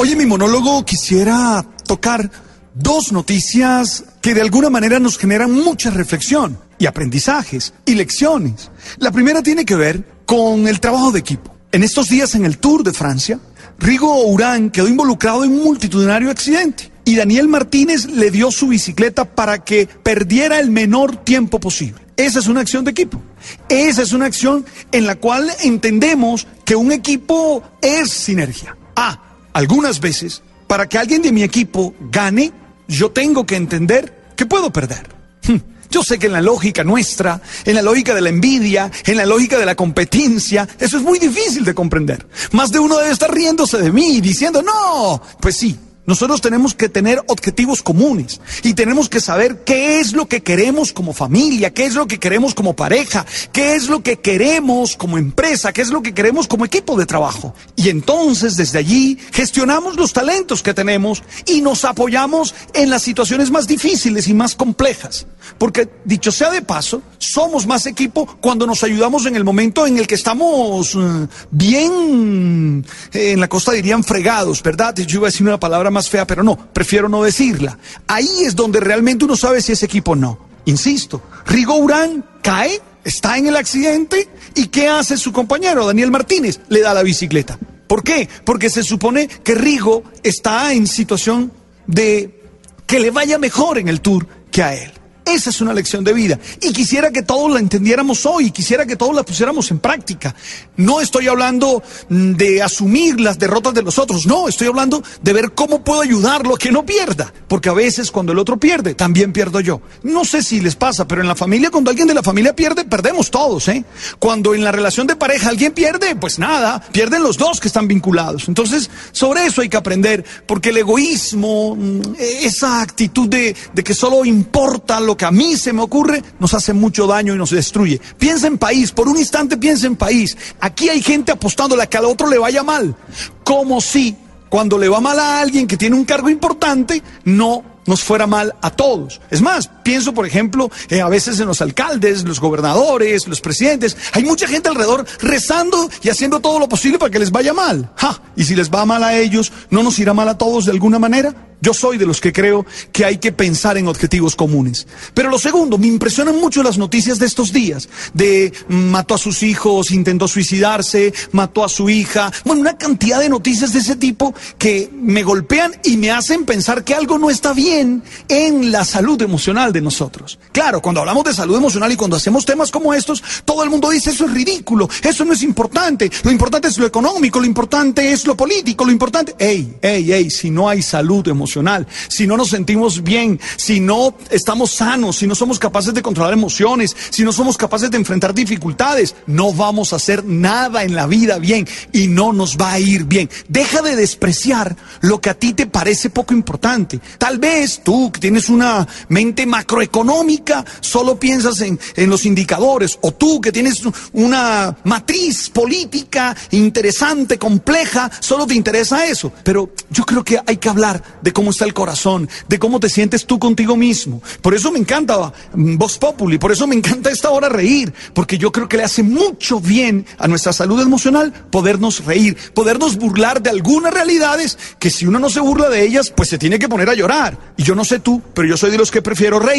Hoy en mi monólogo quisiera tocar dos noticias que de alguna manera nos generan mucha reflexión y aprendizajes y lecciones. La primera tiene que ver con el trabajo de equipo. En estos días en el Tour de Francia, Rigo Urán quedó involucrado en un multitudinario accidente y Daniel Martínez le dio su bicicleta para que perdiera el menor tiempo posible. Esa es una acción de equipo. Esa es una acción en la cual entendemos que un equipo es sinergia. Ah, algunas veces, para que alguien de mi equipo gane, yo tengo que entender que puedo perder. Hmm. Yo sé que en la lógica nuestra, en la lógica de la envidia, en la lógica de la competencia, eso es muy difícil de comprender. Más de uno debe estar riéndose de mí, diciendo, no, pues sí, nosotros tenemos que tener objetivos comunes y tenemos que saber qué es lo que queremos como familia, qué es lo que queremos como pareja, qué es lo que queremos como empresa, qué es lo que queremos como equipo de trabajo. Y entonces desde allí gestionamos los talentos que tenemos y nos apoyamos en las situaciones más difíciles y más complejas. Porque dicho sea de paso, somos más equipo cuando nos ayudamos en el momento en el que estamos eh, bien, eh, en la costa dirían fregados, ¿verdad? Yo iba a decir una palabra más más fea, pero no, prefiero no decirla. Ahí es donde realmente uno sabe si ese equipo no. Insisto, Rigo Urán cae, está en el accidente y ¿qué hace su compañero Daniel Martínez? Le da la bicicleta. ¿Por qué? Porque se supone que Rigo está en situación de que le vaya mejor en el tour que a él. Esa es una lección de vida. Y quisiera que todos la entendiéramos hoy, quisiera que todos la pusiéramos en práctica. No estoy hablando mm, de asumir las derrotas de los otros, no, estoy hablando de ver cómo puedo ayudarlo a que no pierda. Porque a veces cuando el otro pierde, también pierdo yo. No sé si les pasa, pero en la familia, cuando alguien de la familia pierde, perdemos todos, ¿eh? Cuando en la relación de pareja alguien pierde, pues nada, pierden los dos que están vinculados. Entonces, sobre eso hay que aprender, porque el egoísmo, mm, esa actitud de, de que solo importa lo que a mí se me ocurre nos hace mucho daño y nos destruye. Piensa en país, por un instante piensa en país. Aquí hay gente apostándole a que al otro le vaya mal. Como si cuando le va mal a alguien que tiene un cargo importante, no nos fuera mal a todos. Es más, pienso, por ejemplo, eh, a veces en los alcaldes, los gobernadores, los presidentes. Hay mucha gente alrededor rezando y haciendo todo lo posible para que les vaya mal. Y si les va mal a ellos, ¿no nos irá mal a todos de alguna manera? Yo soy de los que creo que hay que pensar en objetivos comunes. Pero lo segundo, me impresionan mucho las noticias de estos días, de mató a sus hijos, intentó suicidarse, mató a su hija, bueno, una cantidad de noticias de ese tipo que me golpean y me hacen pensar que algo no está bien en la salud emocional de nosotros. Claro, cuando hablamos de salud emocional y cuando hacemos temas como estos, todo el mundo dice eso es ridículo, eso no es importante, lo importante es lo económico, lo importante es lo político, lo importante... Ey, ey, ey, si no hay salud emocional, si no nos sentimos bien, si no estamos sanos, si no somos capaces de controlar emociones, si no somos capaces de enfrentar dificultades, no vamos a hacer nada en la vida bien y no nos va a ir bien. Deja de despreciar lo que a ti te parece poco importante. Tal vez tú que tienes una mente macroeconómica solo piensas en, en los indicadores o tú que tienes una matriz política interesante, compleja, solo te interesa eso. Pero yo creo que hay que hablar de cómo está el corazón, de cómo te sientes tú contigo mismo. Por eso me encanta mm, Voz Populi, por eso me encanta esta hora reír, porque yo creo que le hace mucho bien a nuestra salud emocional podernos reír, podernos burlar de algunas realidades que si uno no se burla de ellas, pues se tiene que poner a llorar. Y yo no sé tú, pero yo soy de los que prefiero reír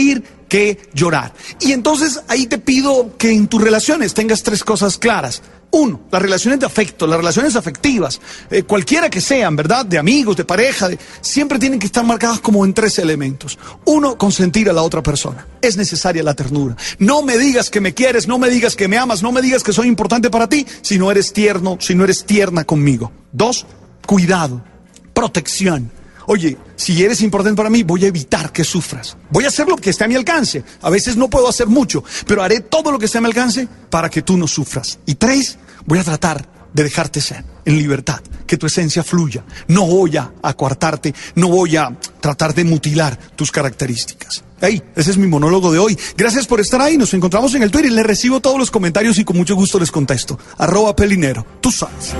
que llorar. Y entonces ahí te pido que en tus relaciones tengas tres cosas claras. Uno, las relaciones de afecto, las relaciones afectivas, eh, cualquiera que sean, ¿verdad? De amigos, de pareja, siempre tienen que estar marcadas como en tres elementos. Uno, consentir a la otra persona. Es necesaria la ternura. No me digas que me quieres, no me digas que me amas, no me digas que soy importante para ti si no eres tierno, si no eres tierna conmigo. Dos, cuidado, protección. Oye, si eres importante para mí, voy a evitar que sufras. Voy a hacer lo que esté a mi alcance. A veces no puedo hacer mucho, pero haré todo lo que esté a mi alcance para que tú no sufras. Y tres, voy a tratar de dejarte ser en libertad, que tu esencia fluya. No voy a acuartarte, no voy a tratar de mutilar tus características. Hey, ese es mi monólogo de hoy. Gracias por estar ahí. Nos encontramos en el Twitter les recibo todos los comentarios y con mucho gusto les contesto. Arroba Pelinero. Tú sabes.